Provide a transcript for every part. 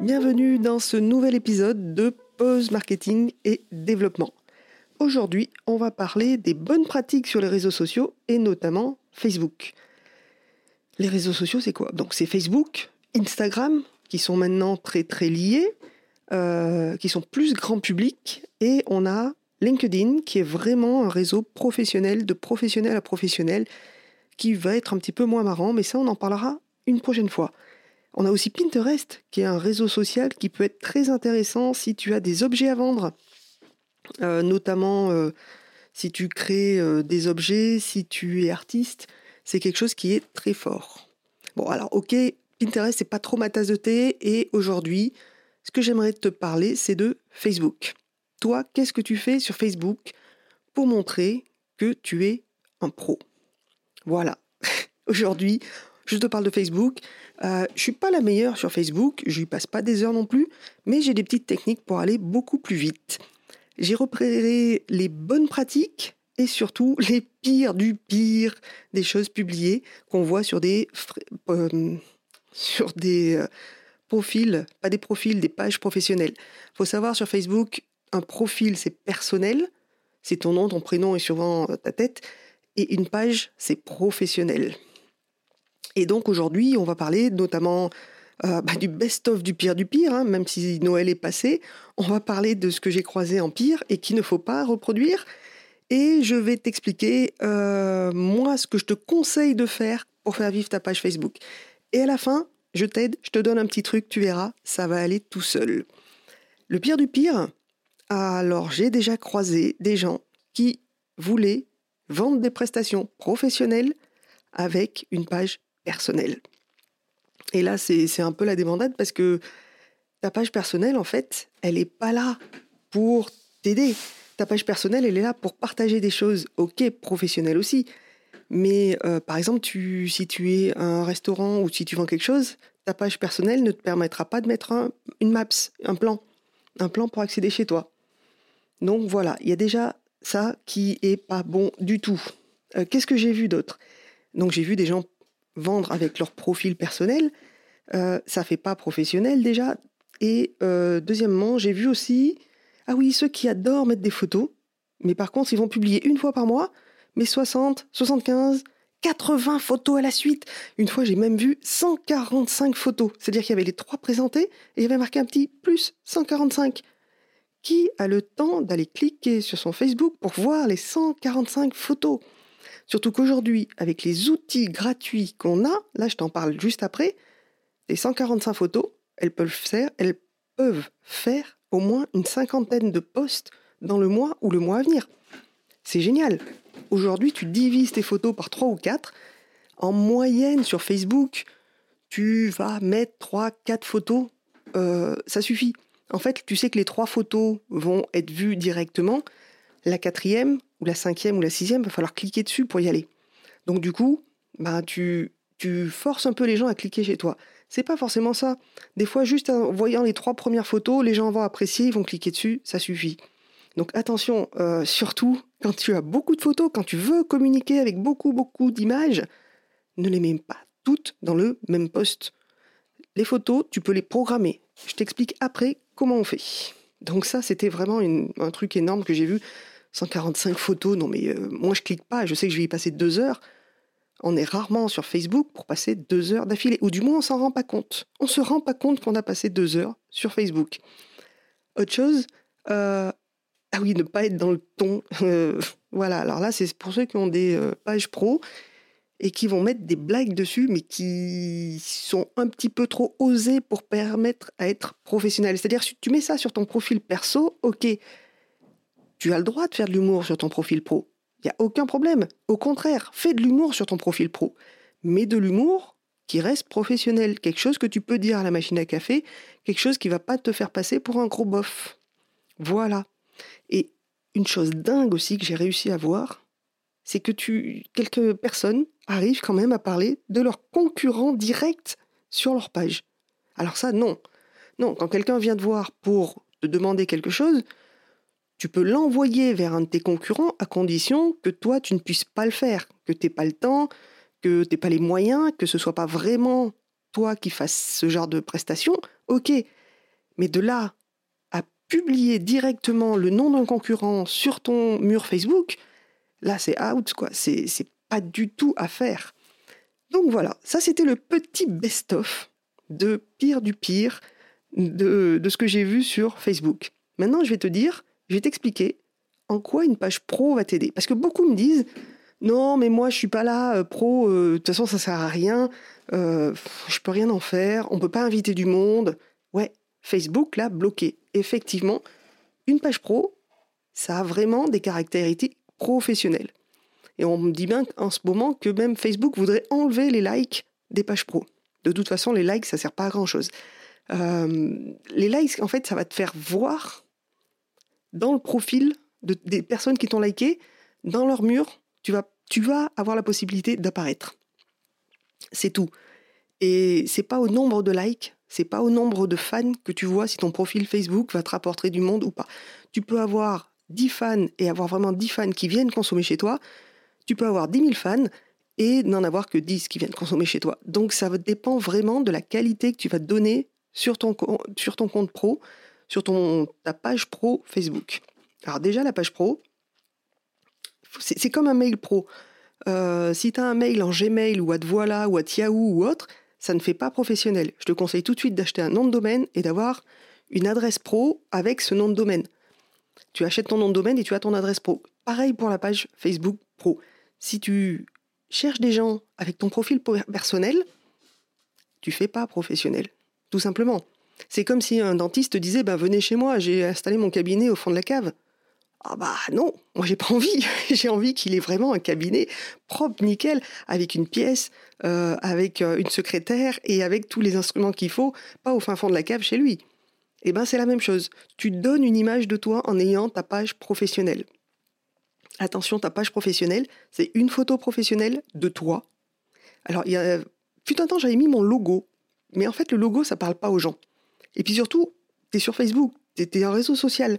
Bienvenue dans ce nouvel épisode de Pause Marketing et Développement. Aujourd'hui, on va parler des bonnes pratiques sur les réseaux sociaux et notamment Facebook. Les réseaux sociaux, c'est quoi? Donc c'est Facebook, Instagram, qui sont maintenant très très liés, euh, qui sont plus grand public, et on a LinkedIn, qui est vraiment un réseau professionnel, de professionnel à professionnel, qui va être un petit peu moins marrant, mais ça on en parlera une prochaine fois. On a aussi Pinterest, qui est un réseau social qui peut être très intéressant si tu as des objets à vendre, euh, notamment euh, si tu crées euh, des objets, si tu es artiste, c'est quelque chose qui est très fort. Bon, alors ok, Pinterest, c'est pas trop ma tasse de thé, et aujourd'hui, ce que j'aimerais te parler, c'est de Facebook. Toi, qu'est-ce que tu fais sur Facebook pour montrer que tu es un pro? Voilà. aujourd'hui, je te parle de Facebook. Euh, je suis pas la meilleure sur Facebook, je n'y passe pas des heures non plus, mais j'ai des petites techniques pour aller beaucoup plus vite. J'ai repéré les bonnes pratiques et surtout les pires du pire des choses publiées qu'on voit sur des euh, sur des euh, profils, pas des profils, des pages professionnelles. Faut savoir sur Facebook, un profil c'est personnel, c'est ton nom, ton prénom et souvent ta tête, et une page c'est professionnel. Et donc aujourd'hui, on va parler notamment euh, bah, du best-of du pire du pire, hein, même si Noël est passé. On va parler de ce que j'ai croisé en pire et qu'il ne faut pas reproduire. Et je vais t'expliquer, euh, moi, ce que je te conseille de faire pour faire vivre ta page Facebook. Et à la fin, je t'aide, je te donne un petit truc, tu verras, ça va aller tout seul. Le pire du pire, alors j'ai déjà croisé des gens qui voulaient vendre des prestations professionnelles avec une page personnel. Et là, c'est un peu la débandade parce que ta page personnelle, en fait, elle n'est pas là pour t'aider. Ta page personnelle, elle est là pour partager des choses, ok, professionnelles aussi. Mais euh, par exemple, si tu es un restaurant ou si tu vends quelque chose, ta page personnelle ne te permettra pas de mettre un, une maps, un plan, un plan pour accéder chez toi. Donc voilà, il y a déjà ça qui est pas bon du tout. Euh, qu'est-ce que j'ai vu d'autre? Donc j'ai vu des gens vendre avec leur profil personnel, euh, ça fait pas professionnel déjà. Et euh, deuxièmement, j'ai vu aussi, ah oui, ceux qui adorent mettre des photos, mais par contre, ils vont publier une fois par mois, mais 60, 75, 80 photos à la suite. Une fois, j'ai même vu 145 photos. C'est-à-dire qu'il y avait les trois présentées et il y avait marqué un petit plus 145. Qui a le temps d'aller cliquer sur son Facebook pour voir les 145 photos? Surtout qu'aujourd'hui, avec les outils gratuits qu'on a, là je t'en parle juste après, les 145 photos, elles peuvent faire, elles peuvent faire au moins une cinquantaine de posts dans le mois ou le mois à venir. C'est génial. Aujourd'hui, tu divises tes photos par 3 ou 4. En moyenne sur Facebook, tu vas mettre 3, 4 photos. Euh, ça suffit. En fait, tu sais que les trois photos vont être vues directement. La quatrième, ou la cinquième ou la sixième, va falloir cliquer dessus pour y aller. Donc du coup, bah, tu, tu forces un peu les gens à cliquer chez toi. C'est pas forcément ça. Des fois, juste en voyant les trois premières photos, les gens vont apprécier, ils vont cliquer dessus, ça suffit. Donc attention, euh, surtout quand tu as beaucoup de photos, quand tu veux communiquer avec beaucoup, beaucoup d'images, ne les mets pas toutes dans le même poste. Les photos, tu peux les programmer. Je t'explique après comment on fait. Donc ça, c'était vraiment un truc énorme que j'ai vu. 145 photos, non mais euh, moi je clique pas, je sais que je vais y passer deux heures. On est rarement sur Facebook pour passer deux heures d'affilée, ou du moins on s'en rend pas compte. On se rend pas compte qu'on a passé deux heures sur Facebook. Autre chose, euh, ah oui, ne pas être dans le ton. Euh, voilà, alors là c'est pour ceux qui ont des pages pro et qui vont mettre des blagues dessus, mais qui sont un petit peu trop osées pour permettre à être professionnel. C'est-à-dire, si tu mets ça sur ton profil perso, ok, tu as le droit de faire de l'humour sur ton profil pro. Il n'y a aucun problème. Au contraire, fais de l'humour sur ton profil pro. Mais de l'humour qui reste professionnel. Quelque chose que tu peux dire à la machine à café, quelque chose qui ne va pas te faire passer pour un gros bof. Voilà. Et une chose dingue aussi que j'ai réussi à voir, c'est que tu, quelques personnes arrivent quand même à parler de leurs concurrents directs sur leur page. Alors ça, non. Non, quand quelqu'un vient te voir pour te demander quelque chose, tu peux l'envoyer vers un de tes concurrents à condition que toi, tu ne puisses pas le faire, que tu n'aies pas le temps, que tu n'aies pas les moyens, que ce soit pas vraiment toi qui fasses ce genre de prestation. Ok, Mais de là à publier directement le nom d'un concurrent sur ton mur Facebook, là c'est out, quoi. C'est pas du tout à faire. Donc voilà, ça c'était le petit best-of de pire du pire de, de ce que j'ai vu sur Facebook. Maintenant, je vais te dire, je vais t'expliquer en quoi une page pro va t'aider. Parce que beaucoup me disent, non, mais moi je suis pas là, euh, pro, euh, de toute façon ça sert à rien, euh, je peux rien en faire, on peut pas inviter du monde. Ouais, Facebook là, bloqué. Effectivement, une page pro, ça a vraiment des caractéristiques professionnelles. Et on me dit bien en ce moment que même Facebook voudrait enlever les likes des pages pro. De toute façon, les likes, ça sert pas à grand chose. les likes, en fait, ça va te faire voir dans le profil des personnes qui t'ont liké, dans leur mur, tu vas, avoir la possibilité d'apparaître. C'est tout. Et c'est pas au nombre de likes, c'est pas au nombre de fans que tu vois si ton profil Facebook va te rapporter du monde ou pas. Tu peux avoir 10 fans et avoir vraiment 10 fans qui viennent consommer chez toi. Tu peux avoir 10 000 fans et n'en avoir que 10 qui viennent consommer chez toi. Donc ça dépend vraiment de la qualité que tu vas donner sur ton compte pro, sur ton, ta page pro Facebook. Alors déjà, la page pro, c'est comme un mail pro. Euh, si tu as un mail en Gmail ou à Voilà ou à Yahoo ou autre, ça ne fait pas professionnel. Je te conseille tout de suite d'acheter un nom de domaine et d'avoir une adresse pro avec ce nom de domaine. Tu achètes ton nom de domaine et tu as ton adresse pro. Pareil pour la page Facebook pro. Si tu cherches des gens avec ton profil personnel, tu fais pas professionnel. Tout simplement. C'est comme si un dentiste te disait bah, Venez chez moi, j'ai installé mon cabinet au fond de la cave. Ah bah non, moi j'ai pas envie. j'ai envie qu'il ait vraiment un cabinet propre, nickel, avec une pièce, euh, avec euh, une secrétaire et avec tous les instruments qu'il faut, pas au fin fond de la cave chez lui. Eh ben c'est la même chose. Tu donnes une image de toi en ayant ta page professionnelle. Attention, ta page professionnelle, c'est une photo professionnelle de toi. Alors il y a, fut un temps j'avais mis mon logo, mais en fait le logo ça parle pas aux gens. Et puis surtout, tu es sur Facebook, tu es un réseau social.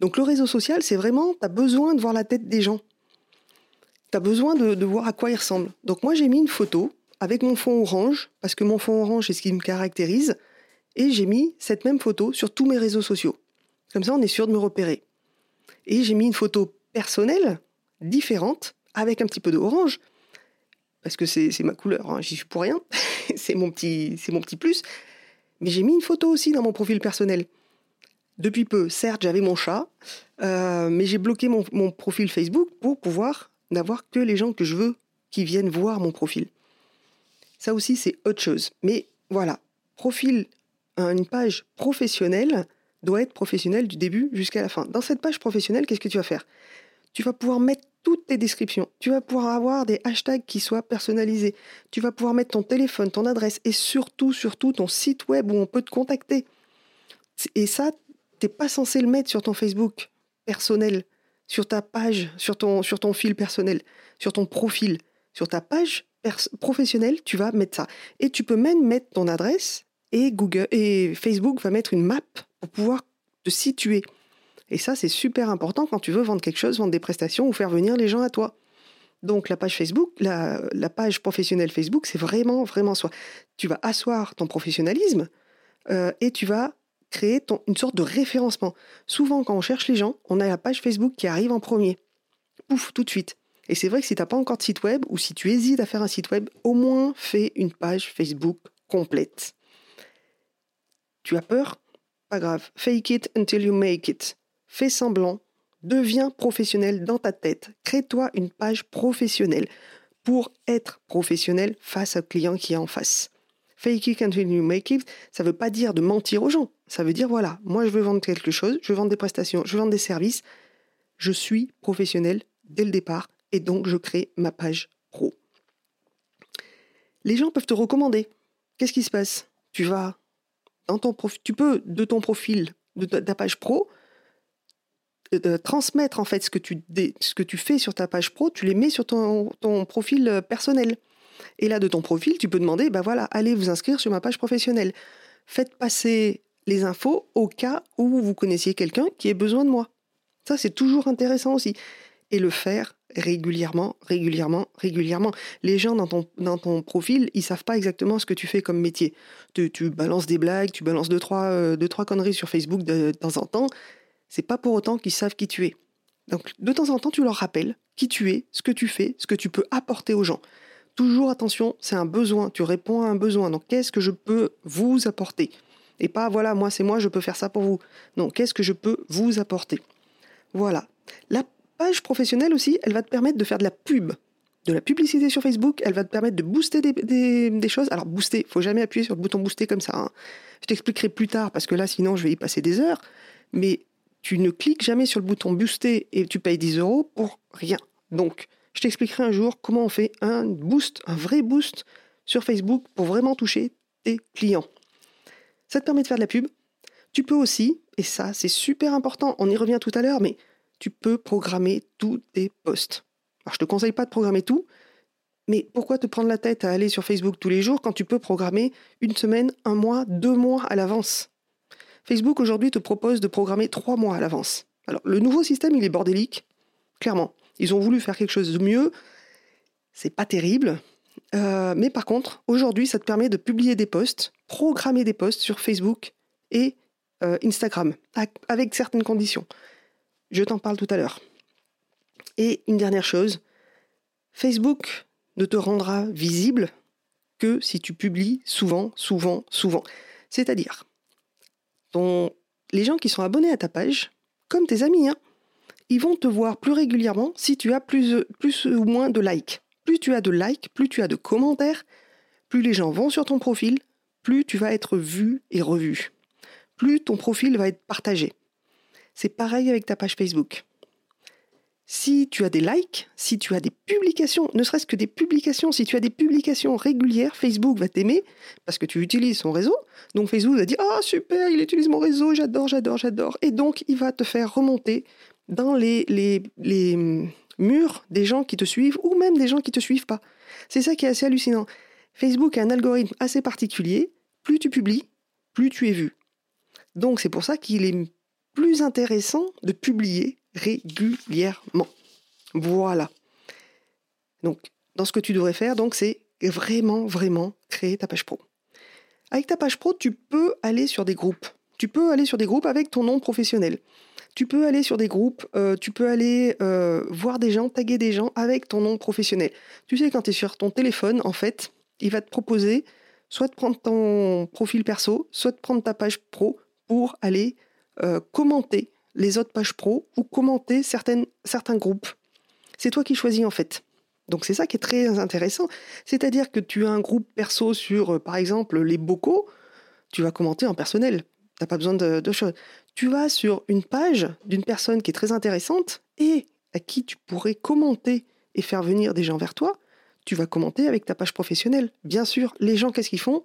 Donc le réseau social, c'est vraiment, tu as besoin de voir la tête des gens. Tu as besoin de, voir à quoi ils ressemblent. Donc moi, j'ai mis une photo avec mon fond orange, parce que mon fond orange, c'est ce qui me caractérise, et j'ai mis cette même photo sur tous mes réseaux sociaux. Comme ça, on est sûr de me repérer. Et j'ai mis une photo personnelle, différente, avec un petit peu d'orange, parce que c'est ma couleur, hein, j'y suis pour rien, c'est mon, mon petit plus. Mais j'ai mis une photo aussi dans mon profil personnel. Depuis peu, certes, j'avais mon chat, euh, mais j'ai bloqué mon, profil Facebook pour pouvoir n'avoir que les gens que je veux qui viennent voir mon profil. Ça aussi, c'est autre chose. Mais voilà, profil, une page professionnelle doit être professionnelle du début jusqu'à la fin. Dans cette page professionnelle, qu'est-ce que tu vas faire? Tu vas pouvoir mettre toutes tes descriptions. Tu vas pouvoir avoir des hashtags qui soient personnalisés. Tu vas pouvoir mettre ton téléphone, ton adresse et surtout, surtout ton site web où on peut te contacter. Et ça, t'es pas censé le mettre sur ton Facebook personnel, sur ta page, sur ton, sur ton fil personnel, sur ton profil. Sur ta page professionnelle, tu vas mettre ça. Et tu peux même mettre ton adresse et Google et Facebook va mettre une map pour pouvoir te situer. Et ça, c'est super important quand tu veux vendre quelque chose, vendre des prestations ou faire venir les gens à toi. Donc la page Facebook, la, page professionnelle Facebook, c'est vraiment, vraiment soi. Tu vas asseoir ton professionnalisme euh, et tu vas créer une sorte de référencement. Souvent, quand on cherche les gens, on a la page Facebook qui arrive en premier. Pouf, tout de suite. Et c'est vrai que si tu n'as pas encore de site web ou si tu hésites à faire un site web, au moins fais une page Facebook complète. Tu as peur? Pas grave. Fake it until you make it. Fais semblant. Deviens professionnel dans ta tête. Crée-toi une page professionnelle pour être professionnel face au client qui est en face. Fake it until you make it, ça ne veut pas dire de mentir aux gens. Ça veut dire, voilà, moi je veux vendre quelque chose, je veux vendre des prestations, je veux vendre des services. Je suis professionnel dès le départ et donc je crée ma page pro. Les gens peuvent te recommander. Qu'est-ce qui se passe? Tu vas dans ton profil, tu peux de ton profil, de ta page pro, transmettre en fait ce que, tu, fais sur ta page pro, tu les mets sur ton, profil euh, personnel. Et là, de ton profil, tu peux demander, bah voilà, allez vous inscrire sur ma page professionnelle. Faites passer les infos au cas où vous connaissiez quelqu'un qui ait besoin de moi. Ça, c'est toujours intéressant aussi. Et le faire régulièrement, régulièrement, régulièrement. Les gens dans ton, profil, ils savent pas exactement ce que tu fais comme métier. Tu, balances des blagues, tu balances deux trois, euh, deux, trois conneries sur Facebook de temps en temps. C'est pas pour autant qu'ils savent qui tu es. Donc de temps en temps, tu leur rappelles qui tu es, ce que tu fais, ce que tu peux apporter aux gens. Toujours attention, c'est un besoin, tu réponds à un besoin. Donc qu'est-ce que je peux vous apporter? Et pas voilà, moi c'est moi, je peux faire ça pour vous. Non, qu'est-ce que je peux vous apporter? Voilà. La page professionnelle aussi, elle va te permettre de faire de la pub, de la publicité sur Facebook, elle va te permettre de booster des, choses. Alors booster, faut jamais appuyer sur le bouton booster comme ça. Hein. Je t'expliquerai plus tard parce que là sinon je vais y passer des heures. Mais tu ne cliques jamais sur le bouton booster et tu payes 10 euros pour rien. Donc je t'expliquerai un jour comment on fait un boost, un vrai boost sur Facebook pour vraiment toucher tes clients. Ça te permet de faire de la pub. Tu peux aussi, et ça c'est super important, on y revient tout à l'heure, mais tu peux programmer tous tes posts. Alors je te conseille pas de programmer tout, mais pourquoi te prendre la tête à aller sur Facebook tous les jours quand tu peux programmer une semaine, un mois, deux mois à l'avance? Facebook aujourd'hui te propose de programmer trois mois à l'avance. Alors le nouveau système il est bordélique, clairement. Ils ont voulu faire quelque chose de mieux. C'est pas terrible. Euh, mais par contre, aujourd'hui, ça te permet de publier des posts, programmer des posts sur Facebook et euh, Instagram, avec certaines conditions. Je t'en parle tout à l'heure. Et une dernière chose, Facebook ne te rendra visible que si tu publies souvent, souvent, souvent. C'est-à-dire, les gens qui sont abonnés à ta page, comme tes amis, hein, ils vont te voir plus régulièrement si tu as plus, plus ou moins de likes. Plus tu as de likes, plus tu as de commentaires, plus les gens vont sur ton profil, plus tu vas être vu et revu. Plus ton profil va être partagé. C'est pareil avec ta page Facebook. Si tu as des likes, si tu as des publications, ne serait-ce que des publications, si tu as des publications régulières, Facebook va t'aimer parce que tu utilises son réseau. Donc Facebook va dire Ah super, il utilise mon réseau, j'adore, j'adore, j'adore. Et donc il va te faire remonter dans les, les, les murs des gens qui te suivent ou même des gens qui ne te suivent pas. C'est ça qui est assez hallucinant. Facebook a un algorithme assez particulier. Plus tu publies, plus tu es vu. Donc c'est pour ça qu'il est plus intéressant de publier régulièrement. Voilà. Donc dans ce que tu devrais faire, donc c'est vraiment vraiment créer ta page pro. Avec ta page pro, tu peux aller sur des groupes. Tu peux aller sur des groupes avec ton nom professionnel. Tu peux aller sur des groupes, euh, tu peux aller euh, voir des gens, taguer des gens avec ton nom professionnel. Tu sais, quand tu es sur ton téléphone, en fait, il va te proposer soit de prendre ton profil perso, soit de prendre ta page pro pour aller euh, commenter les autres pages pro ou commenter certains groupes. C'est toi qui choisis en fait. Donc c'est ça qui est très intéressant. C'est-à-dire que tu as un groupe perso sur, par exemple, les bocaux, tu vas commenter en personnel. Tu n'as pas besoin de, de choses tu vas sur une page d'une personne qui est très intéressante et à qui tu pourrais commenter et faire venir des gens vers toi, tu vas commenter avec ta page professionnelle. Bien sûr, les gens, qu'est-ce qu'ils font?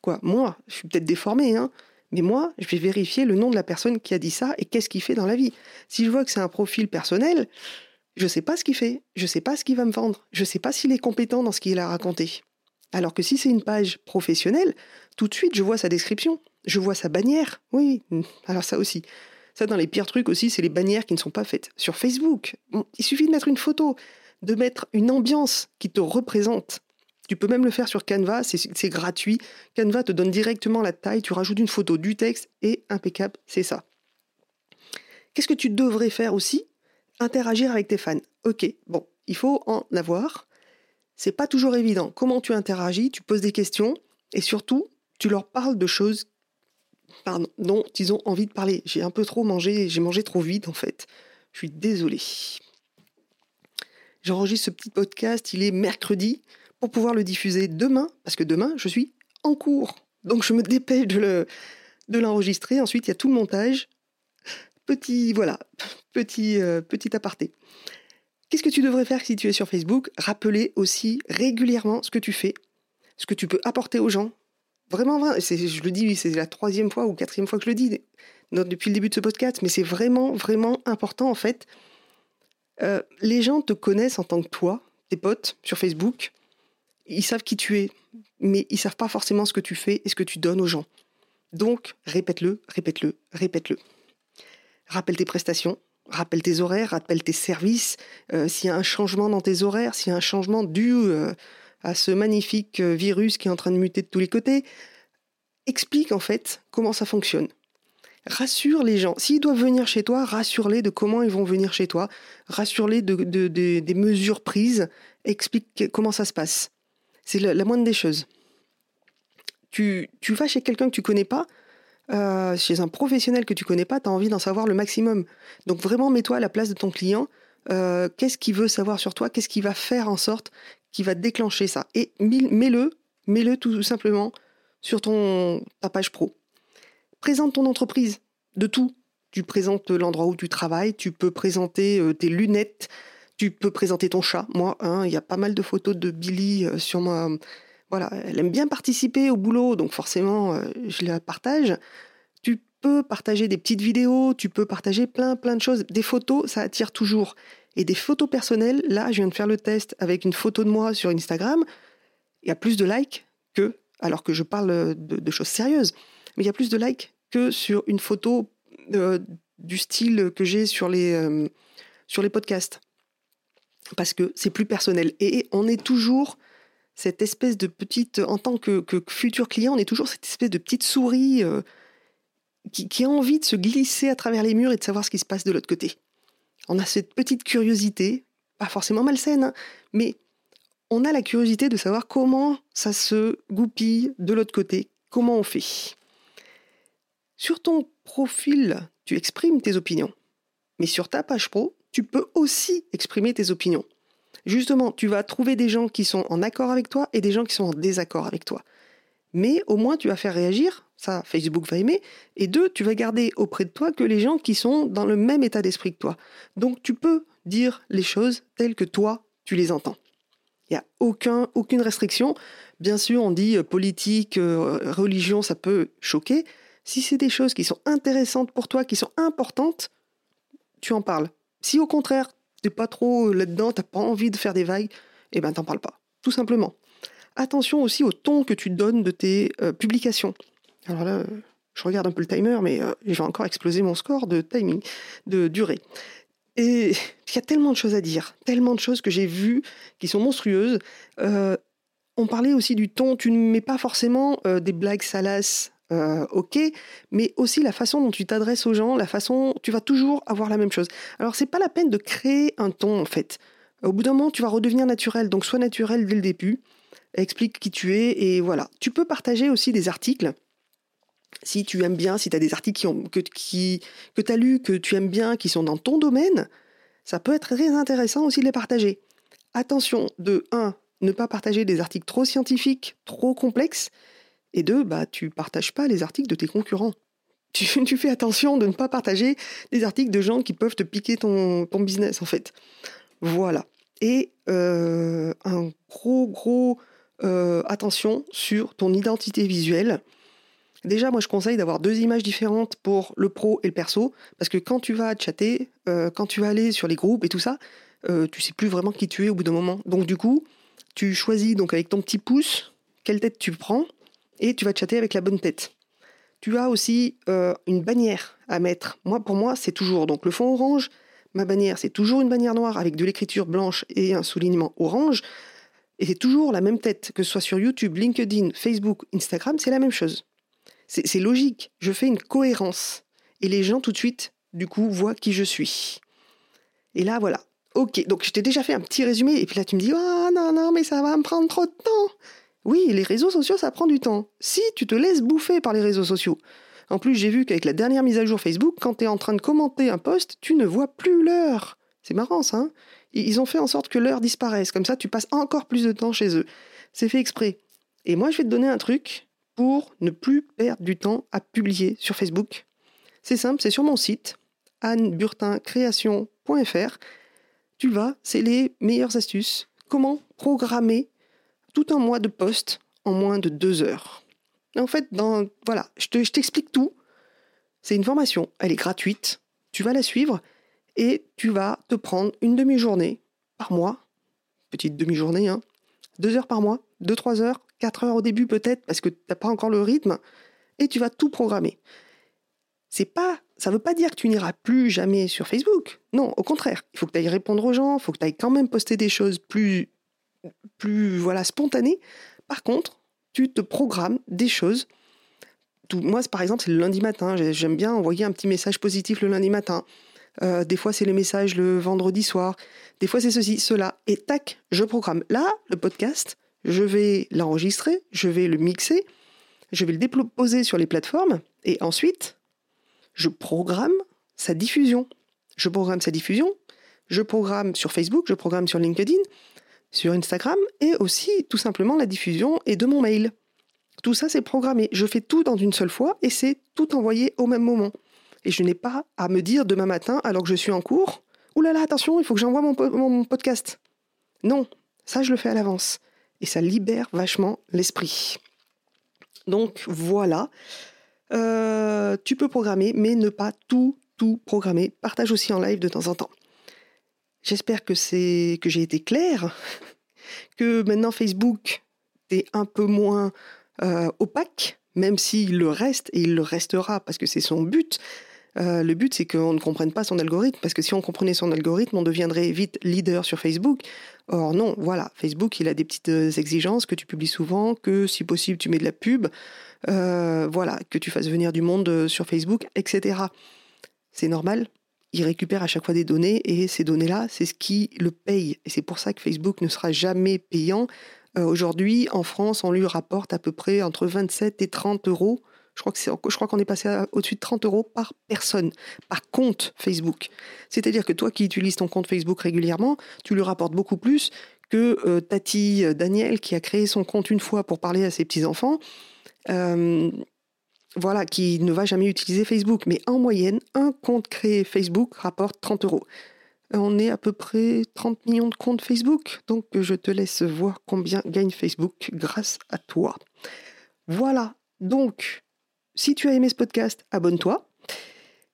Quoi? Moi, je suis peut-être déformé, hein, mais moi, je vais vérifier le nom de la personne qui a dit ça et qu'est-ce qu'il fait dans la vie. Si je vois que c'est un profil personnel, je ne sais pas ce qu'il fait, je ne sais pas ce qu'il va me vendre, je ne sais pas s'il est compétent dans ce qu'il a raconté. Alors que si c'est une page professionnelle, tout de suite, je vois sa description, je vois sa bannière. Oui, alors ça aussi. Ça, dans les pires trucs aussi, c'est les bannières qui ne sont pas faites. Sur Facebook, il suffit de mettre une photo, de mettre une ambiance qui te représente. Tu peux même le faire sur Canva, c'est gratuit. Canva te donne directement la taille, tu rajoutes une photo, du texte et impeccable, c'est ça. Qu'est-ce que tu devrais faire aussi? Interagir avec tes fans. Ok, bon, il faut en avoir. C'est pas toujours évident. Comment tu interagis? Tu poses des questions et surtout, tu leur parles de choses dont ils ont envie de parler. J'ai un peu trop mangé, j'ai mangé trop vite en fait. Je suis désolé. J'enregistre ce petit podcast, il est mercredi, pour pouvoir le diffuser demain, parce que demain, je suis en cours. Donc je me dépêche de, le, de l'enregistrer. Ensuite, il y a tout le montage. Petit, voilà, petit, euh, petit aparté. Qu'est-ce que tu devrais faire si tu es sur Facebook? Rappeler aussi régulièrement ce que tu fais, ce que tu peux apporter aux gens, Vraiment, vrai, je le dis, c'est la troisième fois ou quatrième fois que je le dis depuis le début de ce podcast, mais c'est vraiment, vraiment important en fait. Euh, les gens te connaissent en tant que toi, tes potes sur Facebook. Ils savent qui tu es, mais ils savent pas forcément ce que tu fais et ce que tu donnes aux gens. Donc, répète-le, répète-le, répète-le. Rappelle tes prestations, Rappelle tes horaires, rappelle tes services. Euh, s'il y a un changement dans tes horaires, s'il y a un changement dû euh, à ce magnifique euh, virus qui est en train de muter de tous les côtés, explique en fait comment ça fonctionne. Rassure les gens. S'ils doivent venir chez toi, rassure-les de comment ils vont venir chez toi. Rassure-les de, des mesures prises. Explique comment ça se passe. C'est la, moindre des choses. Tu, vas chez quelqu'un que tu connais pas, euh, chez un professionnel que tu connais pas, tu as envie d'en savoir le maximum. Donc vraiment, mets-toi à la place de ton client. Euh, qu'est-ce qu'il veut savoir sur toi? Qu'est-ce qu'il va faire en sorte qu'il va déclencher ça? Et mets-le, mets-le tout simplement sur ton, ta page pro. Présente ton entreprise de tout. Tu présentes l'endroit où tu travailles, tu peux présenter euh, tes lunettes, tu peux présenter ton chat. Moi, hein, il y a pas mal de photos de Billy sur ma, voilà, elle aime bien participer au boulot, donc forcément, euh, je la partage. Tu peux partager des petites vidéos, tu peux partager plein, plein de choses. Des photos, ça attire toujours. Et des photos personnelles, là, je viens de faire le test avec une photo de moi sur Instagram. Il y a plus de likes que, alors que je parle de, choses sérieuses, mais il y a plus de likes que sur une photo euh, du style que j'ai sur euh, sur les podcasts. Parce que c'est plus personnel. Et on est toujours cette espèce de petite, en tant que, futur client, on est toujours cette espèce de petite souris euh, qui, a envie de se glisser à travers les murs et de savoir ce qui se passe de l'autre côté. On a cette petite curiosité, pas forcément malsaine, hein, mais on a la curiosité de savoir comment ça se goupille de l'autre côté, comment on fait. Sur ton profil, tu exprimes tes opinions, mais sur ta page pro, tu peux aussi exprimer tes opinions justement, tu vas trouver des gens qui sont en accord avec toi et des gens qui sont en désaccord avec toi. Mais au moins, tu vas faire réagir, ça, Facebook va aimer, et deux, tu vas garder auprès de toi que les gens qui sont dans le même état d'esprit que toi. Donc, tu peux dire les choses telles que toi, tu les entends. Il n'y a aucun, aucune restriction. Bien sûr, on dit euh, politique, euh, religion, ça peut choquer. Si c'est des choses qui sont intéressantes pour toi, qui sont importantes, tu en parles. Si au contraire, t'es pas trop euh, là-dedans, t'as pas envie de faire des vagues, eh ben t'en parles pas. Tout simplement. Attention aussi au ton que tu donnes de tes euh, publications. Alors là, je regarde un peu le timer, mais euh, je vais encore exploser mon score de timing, de durée. Et il y a tellement de choses à dire, tellement de choses que j'ai vues qui sont monstrueuses. on parlait aussi du ton, tu ne mets pas forcément des blagues salaces euh, ok, mais aussi la façon dont tu t'adresses aux gens, la façon, tu vas toujours avoir la même chose. Alors c'est pas la peine de créer un ton en fait. Au bout d'un moment, tu vas redevenir naturel, donc sois naturel dès le début. Explique qui tu es et voilà. Tu peux partager aussi des articles. Si tu aimes bien, si tu as des articles que, que tu as lus, que tu aimes bien, qui sont dans ton domaine, ça peut être très intéressant aussi de les partager. Attention, de 1, ne pas partager des articles trop scientifiques, trop complexes, et deux, bah, tu partages pas les articles de tes concurrents. Tu, fais attention de ne pas partager des articles de gens qui peuvent te piquer ton, business, en fait. Voilà. Et euh, un gros, gros euh, attention sur ton identité visuelle. Déjà, moi, je conseille d'avoir deux images différentes pour le pro et le perso, parce que quand tu vas chatter, euh, quand tu vas aller sur les groupes et tout ça, tu sais plus vraiment qui tu es au bout d'un moment. Donc, du coup, tu choisis donc avec ton petit pouce quelle tête tu prends et tu vas chatter avec la bonne tête. Tu as aussi euh, une bannière à mettre. Moi, pour moi, c'est toujours donc le fond orange. Ma bannière, c'est toujours une bannière noire avec de l'écriture blanche et un soulignement orange. Et c'est toujours la même tête, que ce soit sur YouTube, LinkedIn, Facebook, Instagram, c'est la même chose. C'est logique. Je fais une cohérence. Et les gens, tout de suite, du coup, voient qui je suis. Et là, voilà. Ok, donc je t'ai déjà fait un petit résumé, et puis là tu me dis, oh non, non, mais ça va me prendre trop de temps. Oui, les réseaux sociaux, ça prend du temps. Si tu te laisses bouffer par les réseaux sociaux. En plus, j'ai vu qu'avec la dernière mise à jour Facebook, quand tu es en train de commenter un post, tu ne vois plus l'heure. C'est marrant ça. Hein? Ils ont fait en sorte que l'heure disparaisse. Comme ça, tu passes encore plus de temps chez eux. C'est fait exprès. Et moi, je vais te donner un truc pour ne plus perdre du temps à publier sur Facebook. C'est simple, c'est sur mon site, anneburtincreation.fr. Tu vas, c'est les meilleures astuces. Comment programmer tout un mois de poste en moins de deux heures. En fait, voilà, je t'explique tout. C'est une formation, elle est gratuite. Tu vas la suivre et tu vas te prendre une demi-journée par mois, petite demi-journée, hein, deux heures par mois, deux, trois heures, quatre heures au début peut-être parce que tu n'as pas encore le rythme, et tu vas tout programmer. C'est pas ça ne veut pas dire que tu n'iras plus jamais sur Facebook. Non, au contraire. Il faut que tu ailles répondre aux gens, il faut que tu ailles quand même poster des choses plus, plus voilà, spontanées. Par contre, tu te programmes des choses. Tout, moi, par exemple, c'est le lundi matin. J'aime bien envoyer un petit message positif le lundi matin. Euh, des fois, c'est les messages le vendredi soir. Des fois, c'est ceci, cela. Et tac, je programme. Là, le podcast, je vais l'enregistrer, je vais le mixer, je vais le déposer sur les plateformes. Et ensuite, je programme sa diffusion. Je programme sa diffusion, je programme sur Facebook, je programme sur LinkedIn, sur Instagram et aussi tout simplement la diffusion et de mon mail. Tout ça, c'est programmé. Je fais tout dans une seule fois et c'est tout envoyé au même moment. Et je n'ai pas à me dire demain matin, alors que je suis en cours, Ouh là là, attention, il faut que j'envoie mon, mon podcast. Non, ça, je le fais à l'avance. Et ça libère vachement l'esprit. Donc voilà. Euh, tu peux programmer, mais ne pas tout, tout programmer. Partage aussi en live de temps en temps. J'espère que c'est que j'ai été clair, que maintenant Facebook est un peu moins euh, opaque, même s'il le reste et il le restera parce que c'est son but. Euh, le but, c'est qu'on ne comprenne pas son algorithme, parce que si on comprenait son algorithme, on deviendrait vite leader sur Facebook. Or non, voilà, Facebook, il a des petites exigences que tu publies souvent, que si possible, tu mets de la pub. Euh, voilà, que tu fasses venir du monde euh, sur Facebook, etc. C'est normal. Il récupère à chaque fois des données et ces données-là, c'est ce qui le paye. Et c'est pour ça que Facebook ne sera jamais payant. Euh, aujourd'hui, en France, on lui rapporte à peu près entre 27 et 30 euros. Je crois, qu'on est passé au-dessus de 30 euros par personne, par compte Facebook. C'est-à-dire que toi qui utilises ton compte Facebook régulièrement, tu lui rapportes beaucoup plus que Tati Daniel qui a créé son compte une fois pour parler à ses petits-enfants euh, voilà, qui ne va jamais utiliser Facebook. Mais en moyenne, un compte créé Facebook rapporte 30 euros. On est à peu près 30 millions de comptes Facebook, donc je te laisse voir combien gagne Facebook grâce à toi. Voilà, donc si tu as aimé ce podcast, abonne-toi.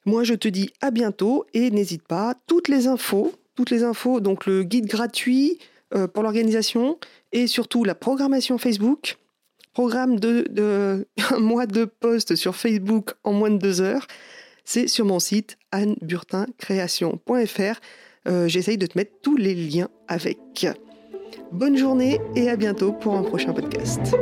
Moi, je te dis à bientôt et n'hésite pas, toutes les infos, toutes les infos, donc le guide gratuit euh, pour l'organisation et surtout la programmation Facebook, programme de, un mois de post sur Facebook en moins de deux heures, c'est sur mon site anneburtincreation.fr. Euh, J'essaye de te mettre tous les liens avec. Bonne journée et à bientôt pour un prochain podcast.